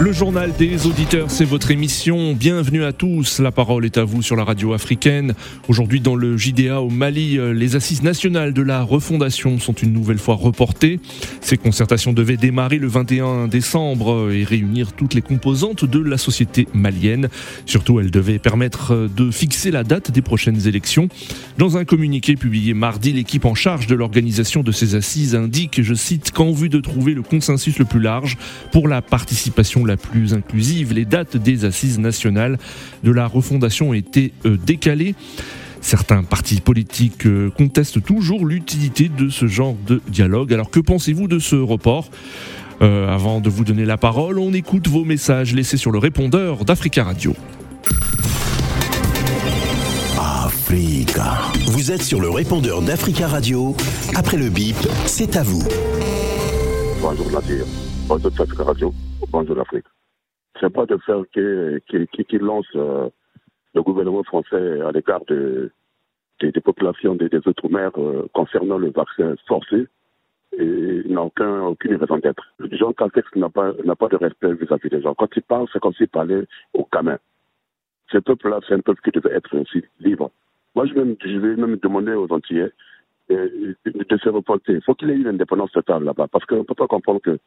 Le journal des auditeurs, c'est votre émission. Bienvenue à tous. La parole est à vous sur la radio africaine. Aujourd'hui, dans le JDA au Mali, euh, les assises nationales de la refondation sont une nouvelle fois reportées. Ces concertations devaient démarrer le 21 décembre et réunir toutes les composantes de la société malienne. Surtout, elles devaient permettre de fixer la date des prochaines élections. Dans un communiqué publié mardi, l'équipe en charge de l'organisation de ces assises indique, je cite, qu'en vue de trouver le consensus le plus large pour la participation la plus inclusive, les dates des assises nationales de la refondation ont été euh, décalées. Certains partis politiques euh, contestent toujours l'utilité de ce genre de dialogue. Alors que pensez-vous de ce report? Euh, Avant de vous donner la parole, on écoute vos messages laissés sur le répondeur d'Africa Radio. Africa. Vous êtes sur le répondeur d'Africa Radio. Après le bip, c'est à vous. Bonjour Nadir. Bonjour Africa Radio. Bonjour l'Afrique. C'est pas de faire qui, qui, lance euh, le gouvernement français à l'égard de, des, populations des, des Outre-mer euh, concernant le vaccin forcé. Il n'a aucun, aucune raison d'être. Jean Castex n'a pas, n'a pas de respect vis-à-vis des gens. Quand il parle, c'est comme s'il parlait aux gamins. Ce peuple-là, c'est un peuple qui devait être aussi libre. Moi, je vais, même, je vais même demander aux Antillais euh, de se reporter. Il faut qu'il ait une indépendance totale là-bas, parce qu'on ne peut pas comprendre que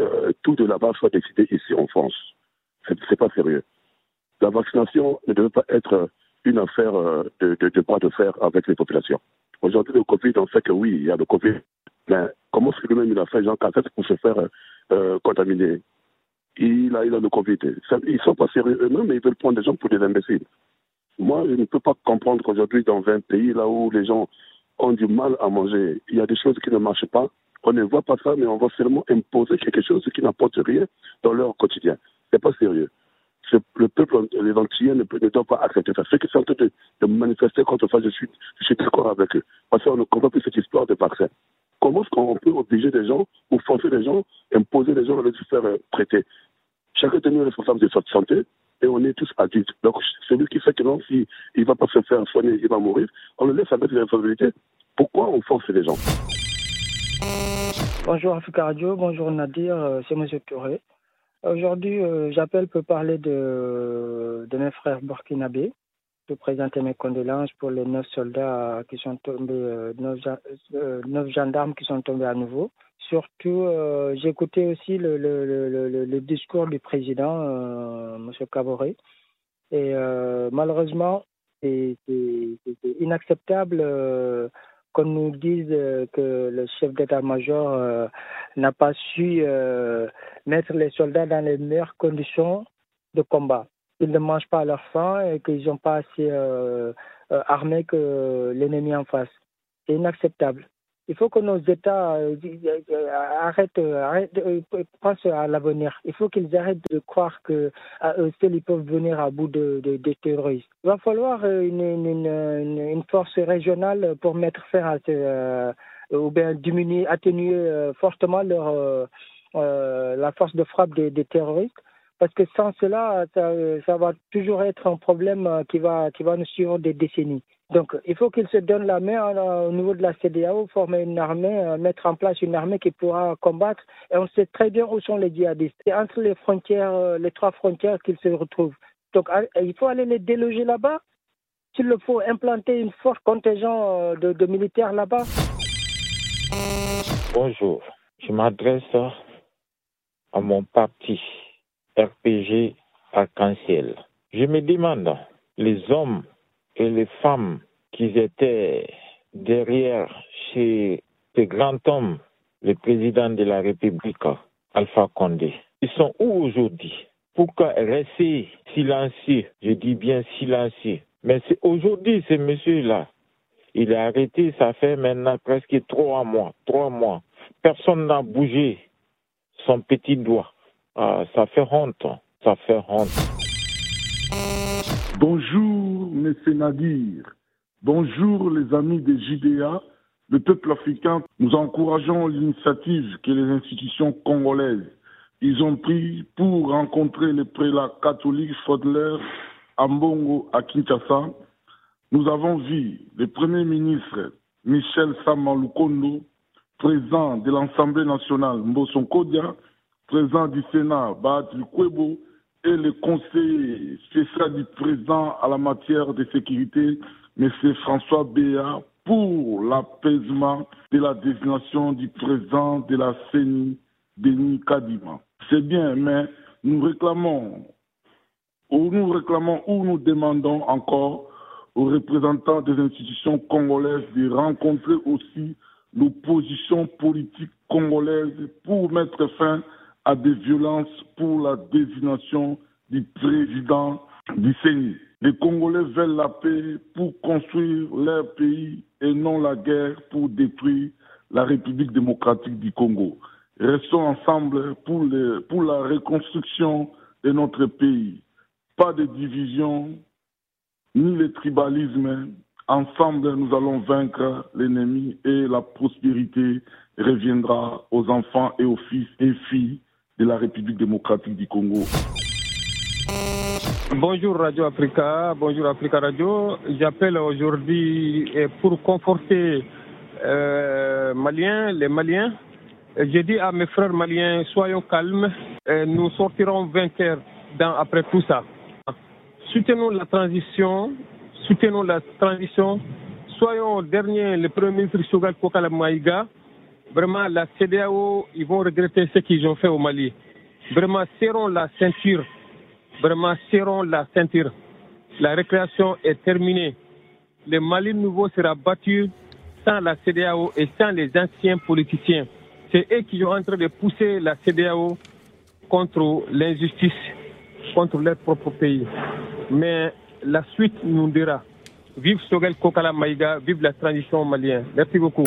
euh, tout de là-bas soit décidé ici en France. C'est, c'est pas sérieux. La vaccination ne devait pas être une affaire euh, de, de, de bras de fer avec les populations. Aujourd'hui, le Covid, on sait que oui, il y a le Covid, mais comment est-ce que lui-même il a fait? Jean Cassette pour se faire euh, contaminer il a, il a le Covid. Ils sont pas sérieux eux-mêmes, mais ils veulent prendre des gens pour des imbéciles. Moi, je ne peux pas comprendre qu'aujourd'hui, dans 20 pays, là où les gens ont du mal à manger, il y a des choses qui ne marchent pas. On ne voit pas ça, mais on va seulement imposer quelque chose qui n'apporte rien dans leur quotidien. C'est pas sérieux. Le peuple, les Antillais ne, ne doivent pas accepter ça. Ceux qui sont en train de, de manifester contre ça, je suis, je suis d'accord avec eux. Parce qu'on ne comprend plus cette histoire de vaccin. Comment est-ce qu'on peut obliger des gens ou forcer des gens, imposer des gens de se faire euh, traiter? Chacun est tenu responsable de sa santé et on est tous adultes. Donc, celui qui fait que non, s'il ne va pas se faire soigner, il va mourir, on le laisse avec les responsabilités. Pourquoi on force les gens? Bonjour Africa Radio, bonjour Nadir, euh, c'est M. Touré. Aujourd'hui, euh, j'appelle pour parler de, de mes frères burkinabés, pour présenter mes condoléances pour les neuf soldats qui sont tombés, euh, neuf, gen- neuf gendarmes qui sont tombés à nouveau. Surtout, j'ai écouté aussi le, discours du président, euh, M. Caboret, et malheureusement, c'est inacceptable qu'on nous dise euh, que le chef d'état-major euh, n'a pas su euh, mettre les soldats dans les meilleures conditions de combat. Ils ne mangent pas à leur faim et qu'ils n'ont pas assez armés que l'ennemi en face. C'est inacceptable. Il faut que nos États euh, euh, arrêtent, euh, arrêtent euh, pensent à l'avenir. Il faut qu'ils arrêtent de croire que seuls peuvent venir à bout de, de- des terroristes. Il va falloir euh, une, force régionale pour mettre fin à ce, euh, ou bien diminuer, atténuer euh, fortement euh, euh, la force de frappe des, terroristes. Parce que sans cela, ça, va toujours être un problème euh, qui va, qui va nous suivre des décennies. Donc, il faut qu'ils se donnent la main euh, au niveau de la CDAO, former une armée, euh, mettre en place une armée qui pourra combattre. Et on sait très bien où sont les djihadistes. C'est entre les frontières, euh, les trois frontières qu'ils se retrouvent. Donc, il faut aller les déloger là-bas. S'il le faut, implanter une forte contingent euh, de, de militaires là-bas. Bonjour, je m'adresse à mon parti RPG Arc-en-Ciel. Je me demande, les hommes et les femmes qui étaient derrière chez ce grand homme, le président de la République, Alpha Condé, ils sont où aujourd'hui? Pourquoi rester silencieux? Je dis bien silencieux. Mais aujourd'hui, ce monsieur-là, il est arrêté, ça fait maintenant presque trois mois. Trois mois. Personne n'a bougé son petit doigt. Ah, ça fait honte. Ça fait honte. Bonjour, Monsieur Nadir. Bonjour, les amis des JDA. Le peuple africain, nous encourageons l'initiative que les institutions congolaises ils ont pris pour rencontrer les prélats catholiques Fodler à Mbongo, à Kinshasa. Nous avons vu le Premier ministre Michel Samalukondo, président de l'Assemblée nationale Mboson Kodia, président du Sénat Baat Kwebo et le conseiller spécial du président à la matière de sécurité, M. François Béa, pour l'apaisement de la désignation du président de la CENI, Denis Kadima. C'est bien, mais nous réclamons, ou nous réclamons ou nous demandons encore aux représentants des institutions congolaises de rencontrer aussi l'opposition politique congolaise pour mettre fin à des violences pour la désignation du président du CENI. Les Congolais veulent la paix pour construire leur pays et non la guerre pour détruire la République démocratique du Congo. Restons ensemble pour, pour la reconstruction de notre pays. Pas de division, ni le tribalisme. Ensemble, nous allons vaincre l'ennemi et la prospérité reviendra aux enfants et aux fils et filles de la République démocratique du Congo. Bonjour Radio Africa, bonjour Africa Radio. J'appelle aujourd'hui pour conforter euh, Maliens, les Maliens. J'ai dit à mes frères maliens, soyons calmes, nous sortirons vainqueurs après tout ça. Soutenons la transition, soutenons la transition. Soyons dernier, le Premier ministre Shogal Kokala. Vraiment, la CDAO, ils vont regretter ce qu'ils ont fait au Mali. Vraiment, serrons la ceinture Vraiment, serrons la ceinture. La récréation est terminée. Le Mali nouveau sera battu sans la CDAO et sans les anciens politiciens. C'est eux qui sont en train de pousser la CDAO contre l'injustice, contre leur propre pays. Mais la suite nous dira. Vive Sogel Kokala Maïga, vive la transition malienne. Merci beaucoup.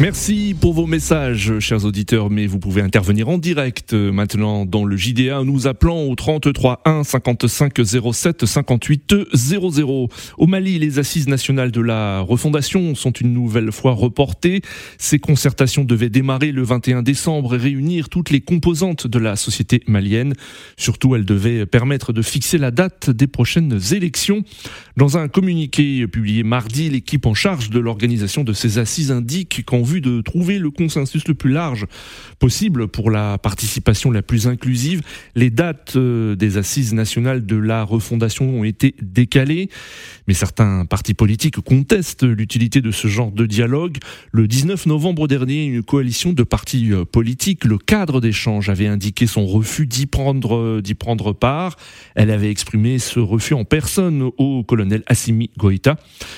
Merci pour vos messages, chers auditeurs, mais vous pouvez intervenir en direct maintenant dans le JDA, nous appelant au 33 1 55 07 58 00. Au Mali, les assises nationales de la refondation sont une nouvelle fois reportées. Ces concertations devaient démarrer le 21 décembre et réunir toutes les composantes de la société malienne. Surtout, elles devaient permettre de fixer la date des prochaines élections. Dans un communiqué publié mardi, l'équipe en charge de l'organisation de ces assises indique qu'en vue de trouver le consensus le plus large possible pour la participation la plus inclusive. Les dates euh, des assises nationales de la refondation ont été décalées, mais certains partis politiques contestent l'utilité de ce genre de dialogue. Le 19 novembre dernier, une coalition de partis euh, politiques, le cadre d'échange, avait indiqué son refus d'y prendre, euh, d'y prendre part. Elle avait exprimé ce refus en personne au colonel Assimi Goïta.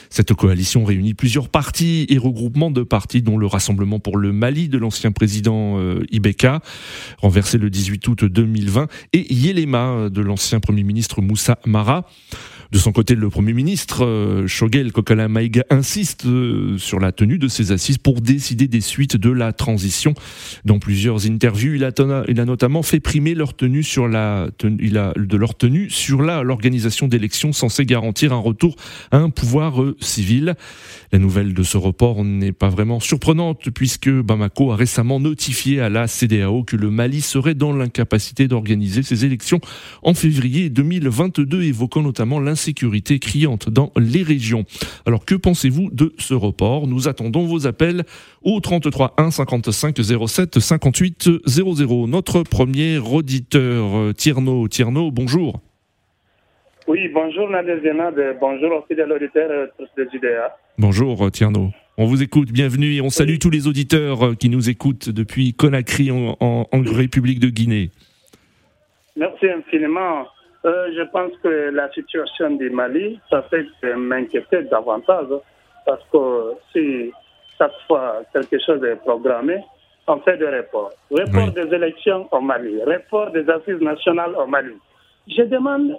Cette coalition réunit plusieurs partis et regroupements de partis dont le Rassemblement pour le Mali de l'ancien président euh, Ibeka, renversé le 18 août 2020, et Yelema de l'ancien Premier ministre Moussa Mara. De son côté, le Premier ministre, euh, Shogel Kokala Maïga, insiste euh, sur la tenue de ces assises pour décider des suites de la transition. Dans plusieurs interviews, il a, notamment fait primer leur tenue sur la, il de leur tenue sur l'organisation d'élections censée garantir un retour à un pouvoir euh, civil. La nouvelle de ce report n'est pas vraiment surprenante puisque Bamako a récemment notifié à la CDAO que le Mali serait dans l'incapacité d'organiser ses élections en février 2022, évoquant notamment l'insécurité criante dans les régions. Alors que pensez-vous de ce report? Nous attendons vos appels au 33 1 55 07 58 00. Notre premier auditeur, Tierno. Tierno, bonjour. Oui, bonjour Zenad, bonjour aux fidèles auditeurs de JDA. Bonjour Tierno. On vous écoute, bienvenue et on salue tous les auditeurs qui nous écoutent depuis Conakry en, en, en République de Guinée. Merci infiniment. Euh, je pense que la situation du Mali, ça fait m'inquiéter davantage parce que si chaque fois quelque chose est programmé, on fait des reports. Report oui. des élections au Mali, report des assises nationales au Mali. Je demande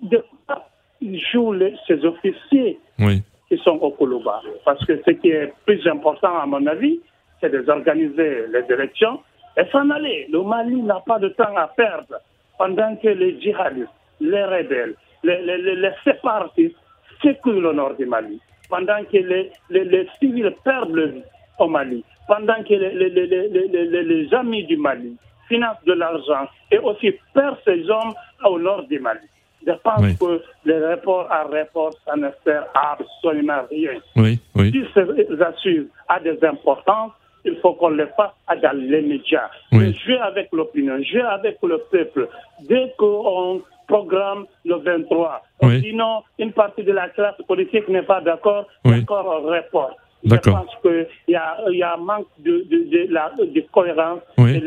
de quoi jouent les, ces officiers oui. qui sont au Koulouba. Parce que ce qui est plus important, à mon avis, c'est d'organiser les élections et s'en aller. Le Mali n'a pas de temps à perdre pendant que les djihadistes, les rebelles, les, les, les, les séparatistes sécurisent le nord du Mali, pendant que les, les civils perdent le vie au Mali, pendant que les, amis du Mali finance de l'argent et aussi perd ses hommes au nord du Mali. Je pense que les rapports à report, ça ne sert absolument rien. Oui, oui. Si ces assises a des importances, il faut qu'on les fasse dans les médias. Jouer avec l'opinion, jouer avec le peuple. Dès qu'on programme le 23, sinon une partie de la classe politique n'est pas d'accord, d'accord au report. Je pense qu'il y, y, a un manque de, de, de, la, de cohérence oui,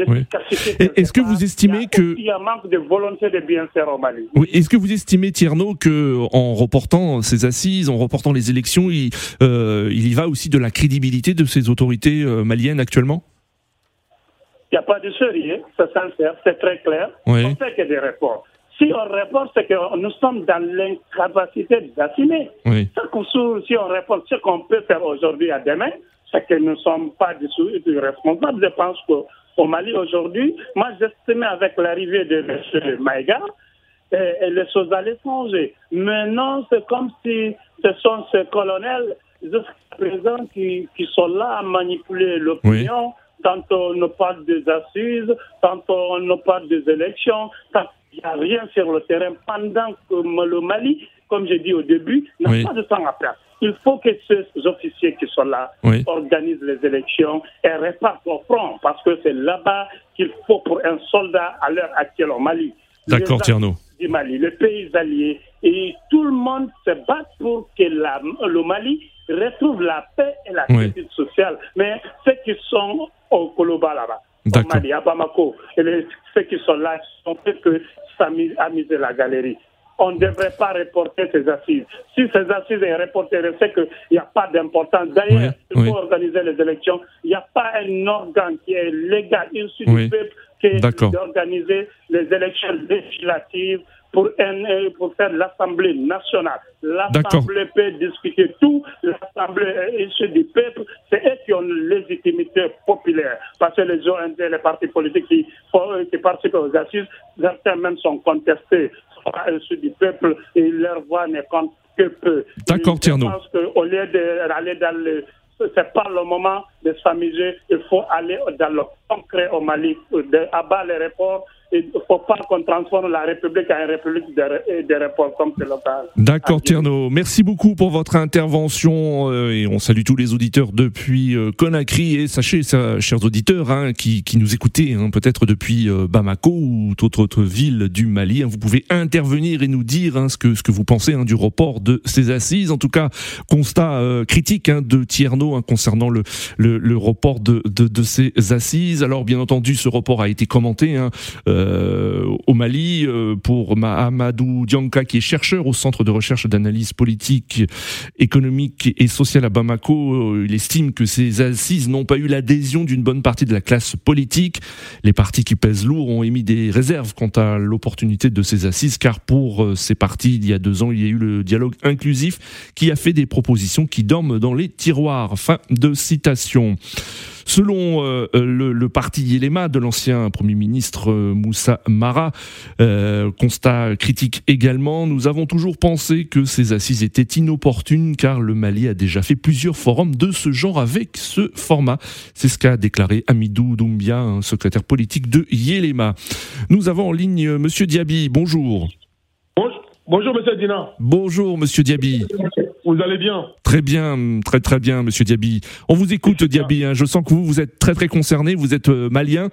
Est-ce que vous estimez que... Il y a un manque de volonté de bien faire au Mali. Oui. Est-ce que vous estimez, Tierno, qu'en reportant ces assises, en reportant les élections, il, euh, il y va aussi de la crédibilité de ces autorités euh, maliennes actuellement? Il n'y a pas de sérieux, c'est sincère, c'est très clair. Oui. On fait que des réponses. Si on répond, c'est que nous sommes dans l'incapacité d'assumer. Oui. Si on répond ce qu'on peut faire aujourd'hui à demain, c'est que nous ne sommes pas du responsables. Je pense qu'au Mali aujourd'hui, moi j'estimais avec l'arrivée de M. Maïga, et, les choses allaient changer. Maintenant, c'est comme si ce sont ces colonels jusqu'à présent qui, qui, sont là à manipuler l'opinion. Tantôt on nous parle des assises, tantôt on nous parle des élections, il n'y a rien sur le terrain pendant que le Mali, comme j'ai dit au début, n'a pas de temps à perdre. Il faut que ces officiers qui sont là organisent les élections et répartent au front, parce que c'est là-bas qu'il faut pour un soldat à l'heure actuelle au Mali. D'accord, Tierno. Du Mali, les pays alliés, et tout le monde se bat pour que la, le Mali retrouve la paix et la sécurité sociale. Mais ceux qui sont au Koloba là-bas, au Mali, à Bamako, et ceux qui sont là sont fait que amuser la galerie. On ne devrait pas reporter ces assises. Si ces assises sont reportées, c'est qu'il n'y a pas d'importance. D'ailleurs, il faut organiser les élections. Il n'y a pas un organe qui est légal issu du peuple qui est d'organiser les élections législatives pour, un, pour faire l'Assemblée nationale. L'Assemblée peut discuter tout. L'Assemblée issue du peuple, c'est eux qui ont une légitimité populaire. Parce que les ONG, les partis politiques qui, qui participent aux assises, certains même sont contestés, sont issus du peuple et leur voix ne compte que peu. D'accord, Tierno. Je pense qu'au lieu d'aller dans le c'est pas le moment de s'amuser. Il faut aller dans le concret au Mali, abattre les réformes il ne faut pas qu'on transforme la République en République de, de. D'accord, Tierno. Merci beaucoup pour votre intervention euh, et on salue tous les auditeurs depuis euh, Conakry et sachez, ça, chers auditeurs, hein, qui, qui, nous écoutez hein, peut-être depuis euh, Bamako ou toute autre ville du Mali, hein, vous pouvez intervenir et nous dire hein, ce, que, ce que vous pensez hein, du report de ces assises. En tout cas, constat euh, critique de Tierno concernant le, le, le report de, de, de, ces assises. Alors, bien entendu, ce report a été commenté. Euh, au Mali euh, pour Mahamadou Dianka qui est chercheur au Centre de recherche d'analyse politique, économique et sociale à Bamako. Euh, il estime que ces assises n'ont pas eu l'adhésion d'une bonne partie de la classe politique. Les partis qui pèsent lourd ont émis des réserves quant à l'opportunité de ces assises car pour ces partis, il y a deux ans, il y a eu le dialogue inclusif qui a fait des propositions qui dorment dans les tiroirs. Fin de citation. Selon euh, le, parti Yelema de l'ancien Premier ministre euh, Moussa Mara, euh, constat critique également, nous avons toujours pensé que ces assises étaient inopportunes car le Mali a déjà fait plusieurs forums de ce genre avec ce format. C'est ce qu'a déclaré Amidou Doumbia, secrétaire politique de Yelema. Nous avons en ligne Monsieur Diaby. Bonjour. Bonjour, monsieur Dina. Bonjour, monsieur Diaby. Vous allez bien? Très bien, très très bien, monsieur Diaby. On vous écoute, Diaby. Hein. Je sens que vous, vous êtes très très concerné, vous êtes euh, malien.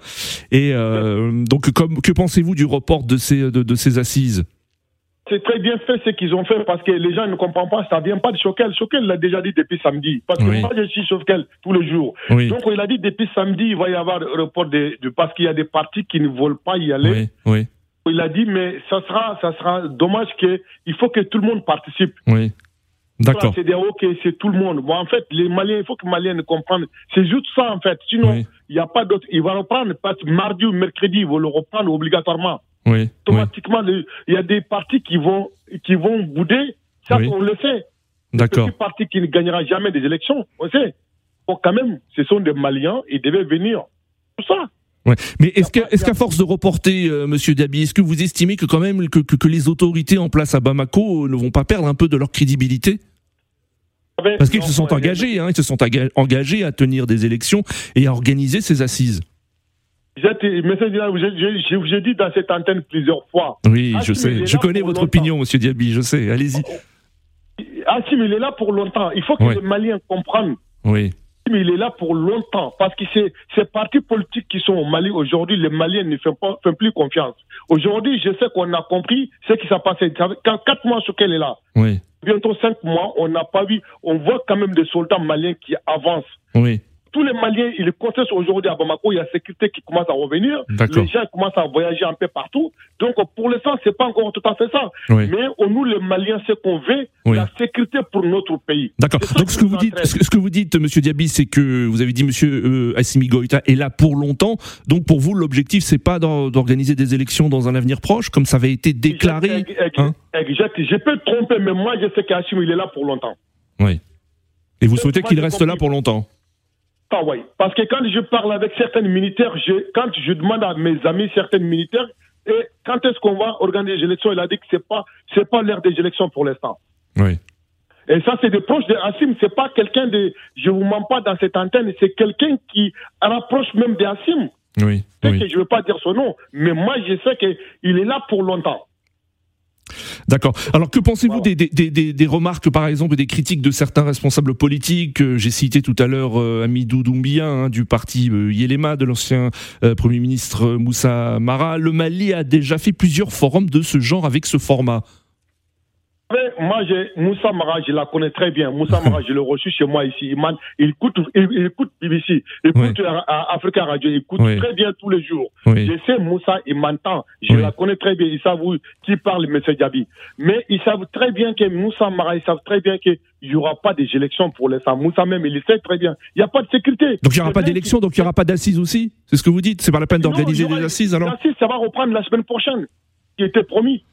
Et euh, donc, comme, que pensez-vous du report de ces, de, ces assises? C'est très bien fait ce qu'ils ont fait parce que les gens ne comprennent pas, ça vient pas de Choquel. Choquel l'a déjà dit depuis samedi. Parce que moi, je suis Choquel tous les jours. Donc, il a dit depuis samedi, il va y avoir report de, parce qu'il y a des partis qui ne veulent pas y aller. Oui, oui il a dit, mais ça sera, ça sera dommage que, il faut que tout le monde participe. Oui. D'accord. C'est dire, ok, c'est tout le monde. Bon, en fait, les Maliens, il faut que les Maliens comprennent. C'est juste ça, en fait. Sinon, il n'y a pas d'autre. Il va reprendre, parce que mardi ou mercredi, il va le reprendre obligatoirement. Oui. Automatiquement, il y a des partis qui vont, qui vont bouder. Ça, on le sait. D'accord. Des partis qui ne gagnera jamais des élections. On sait. Bon, quand même, ce sont des Maliens, ils devaient venir. Tout ça. Mais est-ce qu'à est force de reporter, euh, Monsieur Dabi, est-ce que vous estimez que quand même que, que, les autorités en place à Bamako ne vont pas perdre un peu de leur crédibilité? Parce qu'ils se sont engagés, hein, ils se sont engagés à tenir des élections et à organiser ces assises. J'ai dit dans cette antenne plusieurs fois. Oui, je sais. Je connais votre opinion, Monsieur Diaby, je sais. Allez-y. Assim, il est là pour longtemps. Il faut que les Maliens comprennent. Oui. Mais il est là pour longtemps. Parce que ces, ces partis politiques qui sont au Mali aujourd'hui, les Maliens ne font, pas, font plus confiance. Aujourd'hui, je sais qu'on a compris ce qui s'est passé. Quand quatre mois sur qu'elle est là. Oui. Bientôt cinq mois, on n'a pas vu. On voit quand même des soldats maliens qui avancent. Oui tous les Maliens, ils contestent aujourd'hui à Bamako, il y a sécurité qui commence à revenir, les gens commencent à voyager un peu partout. Donc pour l'instant, c'est pas encore tout à fait ça. Mais nous, les Maliens, ce qu'on veut, la sécurité pour notre pays. D'accord. Donc ce que, vous dites, ce que vous dites, Monsieur Diaby, c'est que vous avez dit Monsieur euh, Assimi Goïta est là pour longtemps. Donc pour vous, l'objectif, c'est pas d'organiser des élections dans un avenir proche, comme ça avait été déclaré. Hein? exact. Je peux tromper, mais moi, je sais qu'Assimi, il est là pour longtemps. Oui. Et vous souhaitez qu'il reste là pour longtemps? Ah oui, parce que quand je parle avec certains militaires, je, quand je demande à mes amis certains militaires, et quand est-ce qu'on va organiser les élections, il a dit que c'est pas c'est pas l'heure des élections pour l'instant. Oui. Et ça, c'est des proches de Hassim. C'est pas quelqu'un de, je vous mens pas dans cette antenne, c'est quelqu'un qui rapproche même de Hassim. Oui. oui. Que je veux pas dire son nom, mais moi, je sais qu'il est là pour longtemps. D'accord. Alors que pensez-vous des, des, remarques, par exemple, des critiques de certains responsables politiques euh, J'ai cité tout à l'heure euh, Amidou Doumbia hein, du parti euh, Yelema, de l'ancien Premier ministre Moussa Mara. Le Mali a déjà fait plusieurs forums de ce genre avec ce format moi, Moussa Mara, je la connais très bien. Moussa Mara, je l'ai reçu chez moi ici. Il, il écoute, il, écoute BBC, il écoute Africa Radio, il écoute très bien tous les jours. Je sais Moussa, il m'entend. Je la connais très bien. Ils savent qui parle, M. Diaby. Mais ils savent très bien que Moussa Mara, ils savent très bien qu'il n'y aura pas d'élection pour l'instant. Moussa même, il le sait très bien. Il n'y a pas de sécurité. Donc il n'y aura pas d'élection, donc il n'y aura pas d'assises aussi? C'est ce que vous dites? C'est pas la peine d'organiser des assises alors? L'assise, ça va reprendre la semaine prochaine, qui était promis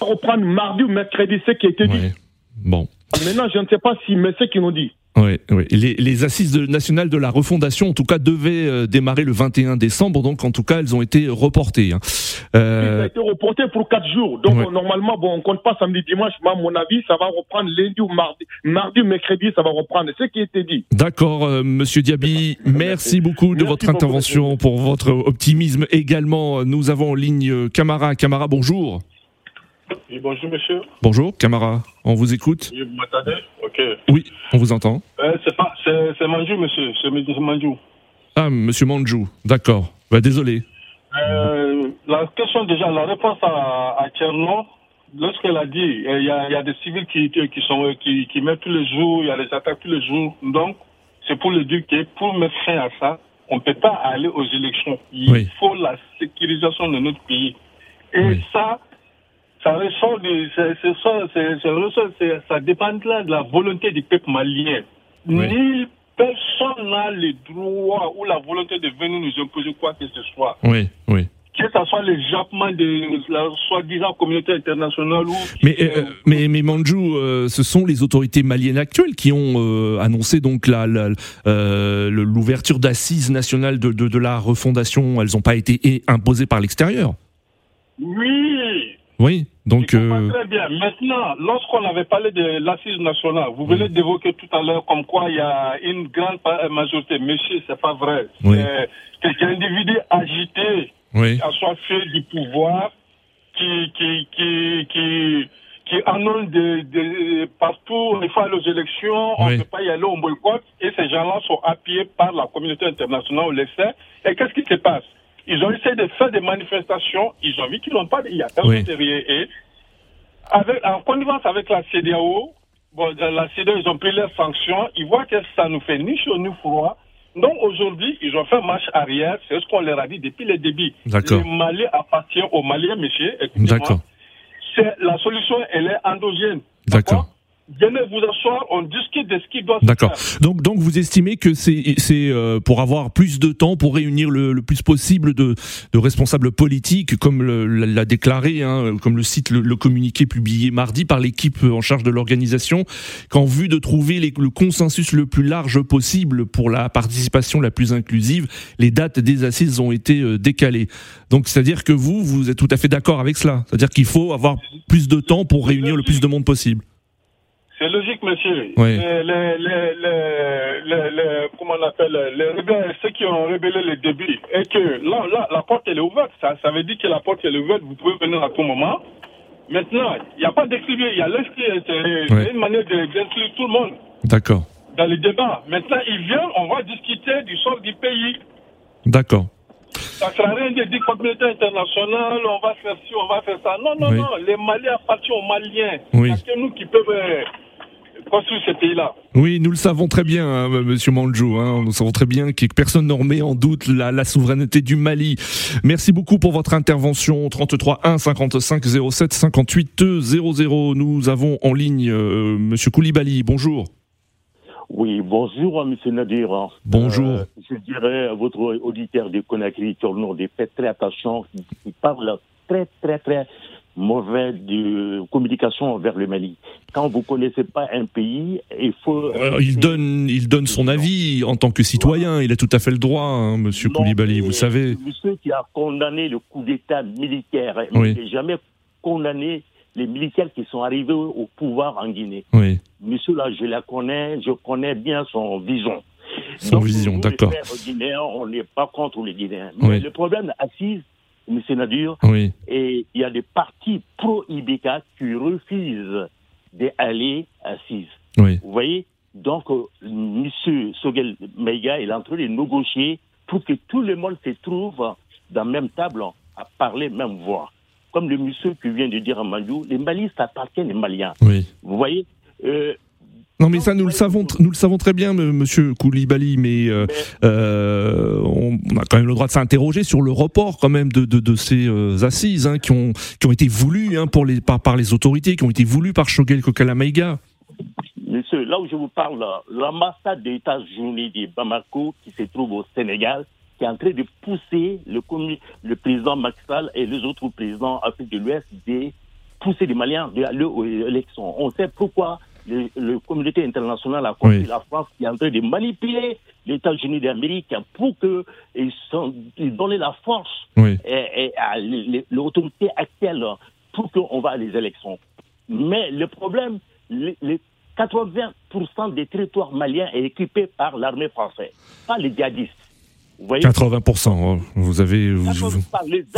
reprendre mardi ou mercredi ce qui a été dit. Bon. Maintenant, je ne sais pas si, mais ce qu'ils nous dit. Oui, oui. Les, assises nationales de la refondation, en tout cas, devaient euh, démarrer le 21 décembre, donc en tout cas, elles ont été reportées. Hein. Euh... Ça a été reporté pour 4 jours. Donc normalement, bon, on compte pas samedi, dimanche, mais à mon avis, ça va reprendre lundi ou mardi. Mardi, mercredi, ça va reprendre. C'est ce qui a été dit. D'accord, euh, Monsieur Diaby, merci beaucoup de votre intervention, pour votre optimisme également. Nous avons en ligne Camara. Camara, bonjour. Oui, bonjour monsieur. Bonjour, Camara, on vous écoute. Oui, vous m'entendez? Ok. Oui, on vous entend. Euh, c'est Manjou, monsieur. C'est Manjou. Ah, monsieur Manjou, d'accord. Bah, désolé. Euh, la question déjà, la réponse à, à Tchernon, lorsqu'elle a dit il y, a, y a des civils qui, qui, sont, qui, qui mettent tous les jours, il y a des attaques tous les jours. Donc, c'est pour le dire que pour mettre fin à ça, on ne peut pas aller aux élections. Il faut la sécurisation de notre pays. Et ça, ça ressort ça dépend de la volonté du peuple malien. Ni personne n'a le droit ou la volonté de venir nous imposer quoi que ce soit. Oui, oui que ce soit les jappements de la soi-disant communauté internationale ou... Mais, euh, mais, mais Manjou, euh, ce sont les autorités maliennes actuelles qui ont euh, annoncé donc l'ouverture d'assises nationales de, de, de, la refondation. Elles n'ont pas été imposées par l'extérieur. Oui, oui, donc. Euh... Très bien. Maintenant, lorsqu'on avait parlé de l'assise nationale, vous venez d'évoquer tout à l'heure comme quoi il y a une grande majorité. Monsieur, c'est pas vrai. Oui. Quelques individus agités, oui. assoiffés du pouvoir, qui, qui, qui, qui, qui annoncent de, de, partout, faut aller aux élections, on ne peut pas y aller, on boycott, et ces gens-là sont appuyés par la communauté internationale, on le sait. Et qu'est-ce qui se passe? Ils ont essayé de faire des manifestations. Ils ont vu qu'ils n'ont pas. Il y a personne derrière. Et avec, en connivence avec la CDAO, bon, la CDAO, ils ont pris leurs sanctions. Ils voient que ça nous fait ni chaud ni froid. Donc aujourd'hui, ils ont fait marche arrière. C'est ce qu'on leur a dit depuis le début. Le Mali appartient aux Maliens, monsieur. D'accord. La solution, elle est endogène. D'accord? Venez vous asseoir, on discute de ce qui doit se D'accord. Donc, donc vous estimez que c'est c'est euh, pour avoir plus de temps pour réunir le, le plus possible de, de responsables politiques, comme l'a déclaré, hein, comme le cite le, communiqué publié mardi par l'équipe en charge de l'organisation, qu'en vue de trouver les, le consensus le plus large possible pour la participation la plus inclusive, les dates des assises ont été euh, décalées. Donc c'est-à-dire que vous, vous êtes tout à fait d'accord avec cela. C'est-à-dire qu'il faut avoir plus de temps pour réunir le plus de monde possible. C'est logique, monsieur. Oui. Les, les, les, les, comment on appelle, les rebelles, ceux qui ont rébellé le début, et que là, là, la porte, elle est ouverte. Ça, ça veut dire que la porte, elle est ouverte, vous pouvez venir à tout moment. Maintenant, il n'y a pas d'exclure, il y a l'esprit, c'est c'est une manière d'inclure tout le monde D'accord. dans les débats. Maintenant, ils viennent, on va discuter du sort du pays. D'accord. Ça ne sert à rien de dire communauté internationale, on va faire ci, on va faire ça. Non, non, Oui. non, les Maliens appartiennent aux Maliens. Oui. Que nous qui peuvent pays-là. Oui, nous le savons très bien, hein, Monsieur Manjou. Hein, nous savons très bien que personne ne remet en doute la, la souveraineté du Mali. Merci beaucoup pour votre intervention. 33 1 55 07 58 00. Nous avons en ligne euh, Monsieur Koulibaly. Bonjour. Oui, bonjour, M. Nadir. Bonjour. Euh, je dirais à votre auditeur de Conakry, Tournon, de faire très attention, qui, qui parle très, très, très mauvais de communication vers le Mali. Quand vous connaissez pas un pays, il faut... Euh, il donne, il donne son avis en tant que citoyen. Il a tout à fait le droit, hein, Monsieur Non, Koulibaly. Vous savez. Monsieur qui a condamné le coup d'État militaire, Oui. il n'a jamais condamné les militaires qui sont arrivés au pouvoir en Guinée. Oui. Monsieur là, je la connais, je connais bien son vision. Son vision, d'accord. On n'est pas contre les Guinéens. Mais Oui. le problème assise, M. Nadur, Oui. et il y a des partis pro-IBK qui refusent d'aller assises. Oui. Vous voyez Donc, euh, M. Sogel Meiga est en train de négocier pour que tout le monde se trouve dans la même table à parler même voix. Comme le monsieur qui vient de dire à Mandou, les Mali, ça appartient aux Maliens. Oui. Vous voyez euh, Non, mais ça, nous le savons, nous le savons très bien, Monsieur Koulibaly, mais euh, euh, on, a quand même le droit de s'interroger sur le report quand même de, ces euh, assises hein, qui ont qui ont été voulues hein, pour les par, les autorités, qui ont été voulues par Shogel Kokalamaïga. Monsieur, là où je vous parle, l'ambassade des États-Unis de Bamako, qui se trouve au Sénégal, qui est en train de pousser le, le président Sall et les autres présidents Afrique de l'Ouest de pousser les Maliens de aller aux élections. On sait pourquoi le, le communauté internationale a compris Oui. la France qui est en train de manipuler les États-Unis d'Amérique pour qu'ils ils donnent la force Oui. et, et à l'autorité actuelle pour qu'on va à les élections. Mais le problème, les, les 80% des territoires maliens est équipé par l'armée française, pas les djihadistes. Vous voyez? 80%. hein. Vous avez vous, vous-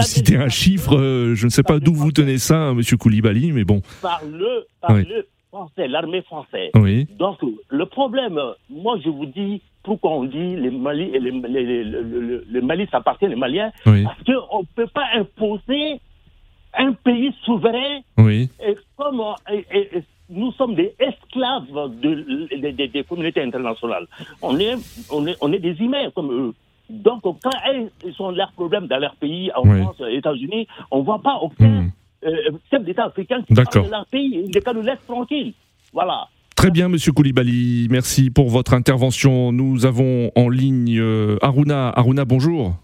citez un chiffre. euh, je ne sais pas d'où vous tenez ça, hein, Monsieur Koulibaly, mais bon. par le, par Oui. le français, l'armée française. Oui. Donc, le problème, moi, je vous dis, pourquoi on dit les Mali, les, les- les- le, le- le Mali, ça appartient aux Maliens Oui. Parce qu'on ne peut pas imposer un pays souverain Oui. et comme et- et- et nous sommes des esclaves de, de- de- des communautés internationales. On est, on est, on est des humains comme eux. Donc, quand ils ont leurs problèmes dans leur pays, en Oui. France, aux États-Unis, on ne voit pas aucun Hmm. Euh, chef d'État africain qui D'accord. parle de leur pays. Ils ne nous laissent tranquilles. Voilà. Très bien, Monsieur Koulibaly. Merci pour votre intervention. Nous avons en ligne euh, Aruna. Aruna, bonjour.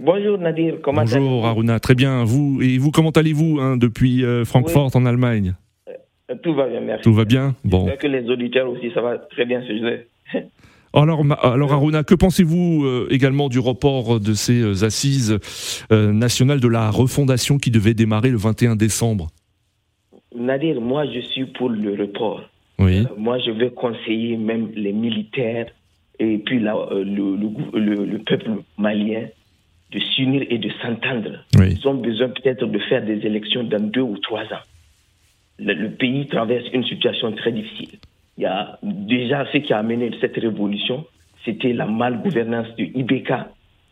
Bonjour Nadir, comment Bonjour Aruna, très bien. Vous et vous, comment allez-vous hein, depuis euh, Francfort en Allemagne? Allez-vous Tout va bien, merci. Tout va bien? Bon. J'espère que les auditeurs aussi, ça va très bien ce jour. Alors, alors Aruna, que pensez-vous euh, également du report de ces euh, assises euh, nationales de la refondation qui devaient démarrer le 21 décembre? Nadir, moi je suis pour le report. Oui. Moi je vais conseiller même les militaires et puis la- le, le gou- le- le peuple malien de s'unir et de s'entendre. Oui. Ils ont besoin peut-être de faire des élections dans deux ou trois ans. Le pays traverse une situation très difficile. Il y a déjà ce qui a amené cette révolution, c'était la malgouvernance du IBK.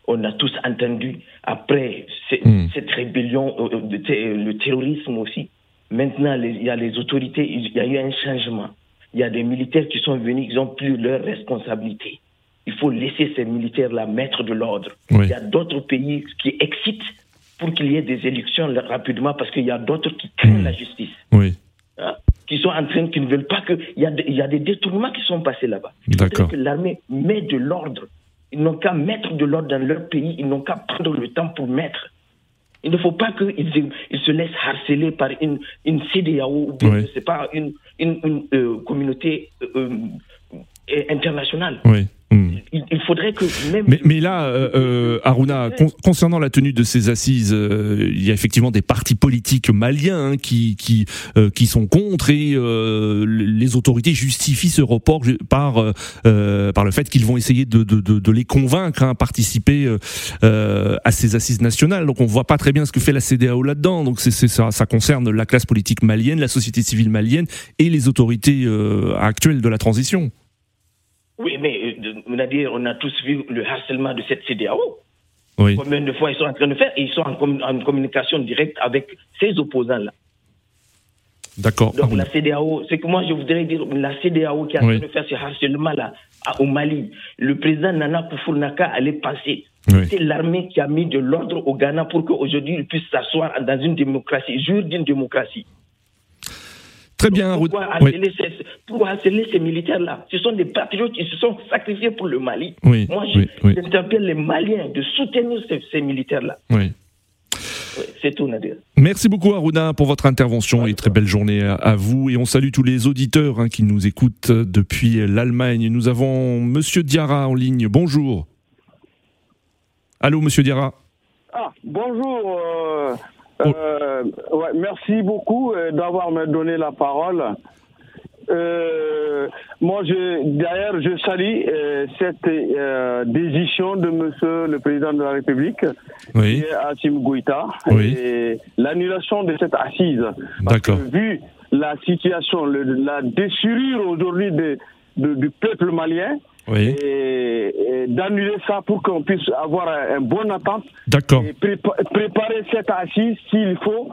On a tous entendu après Hmm. cette rébellion, euh, de té- le terrorisme aussi. Maintenant, il y a les autorités, il y a eu un changement. Il y a des militaires qui sont venus, ils ont pris leurs responsabilités. Il faut laisser ces militaires-là mettre de l'ordre. Oui. Il y a d'autres pays qui excitent pour qu'il y ait des élections rapidement parce qu'il y a d'autres qui craignent la justice. Oui. Qui sont en train, qui ne veulent pas que. Il y a, des- il y a des détournements qui sont passés là-bas. D'accord. que l'armée met de l'ordre. Ils n'ont qu'à mettre de l'ordre dans leur pays, ils n'ont qu'à prendre le temps pour mettre. Il ne faut pas qu'ils ils se laissent harceler par une, une CDAO ou bien, Oui. je sais pas, une, une, une, euh, communauté euh, euh, internationale. Oui. Hmm. Il, faudrait que même. Mais, là, euh, euh, Aruna, concernant la tenue de ces assises, euh, il y a effectivement des partis politiques maliens hein, qui qui qui sont contre et les autorités justifient ce report par par le fait qu'ils vont essayer de, de, de, les convaincre à participer à ces assises nationales. Donc on voit pas très bien ce que fait la CDAO là-dedans. Donc c'est ça, ça concerne la classe politique malienne, la société civile malienne et les autorités actuelles de la transition. Oui, mais euh, on a tous vu le harcèlement de cette CDAO. Oui. Combien de fois ils sont en train de faire Ils sont en, communication directe avec ces opposants-là. D'accord. Donc la CDAO, c'est que moi je voudrais dire, la CDAO qui est en train de faire ce harcèlement-là au Mali, le président Nana Koufournaka allait passer. C'est l'armée qui a mis de l'ordre au Ghana pour qu'aujourd'hui il puisse s'asseoir dans une démocratie, jour d'une démocratie. Très bien. Pourquoi harceler, ces, ces militaires-là Ce sont des patriotes qui se sont sacrifiés pour le Mali. Oui, Moi, j'interpelle les Maliens de soutenir ces, militaires-là. Oui. C'est tout, Nadir. Merci beaucoup, Aruna, pour votre intervention et très belle journée à, vous. Et on salue tous les auditeurs hein, qui nous écoutent depuis l'Allemagne. Nous avons Monsieur Diarra en ligne. Bonjour. Allô, Monsieur Diarra. Ah, bonjour. Euh, euh, ouais, merci beaucoup euh, d'avoir me donné la parole. Euh, moi, je, d'ailleurs, je salue euh, cette euh, décision de Monsieur le Président de la République, oui. Assim Goïta, oui. et l'annulation de cette assise. D'accord. Vu la situation, le, la déchirure aujourd'hui de, de, du peuple malien, oui. et, d'annuler ça pour qu'on puisse avoir un, bon attente. D'accord. Et préparer cette assise s'il faut,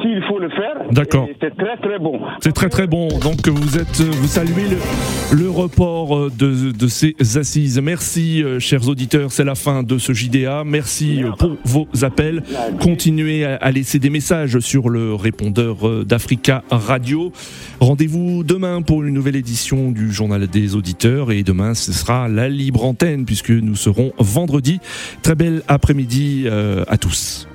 s'il faut le faire. D'accord. C'est très très bon. C'est très très bon. Donc vous êtes, vous saluez le, le report de, de, ces assises. Merci, euh, chers auditeurs. C'est la fin de ce JDA. Merci euh, pour vos appels. Continuez à laisser des messages sur le répondeur euh, d'Africa Radio. Rendez-vous demain pour une nouvelle édition du Journal des auditeurs et demain ce sera la libre antenne puisque nous serons vendredi. Très bel après-midi euh, à tous.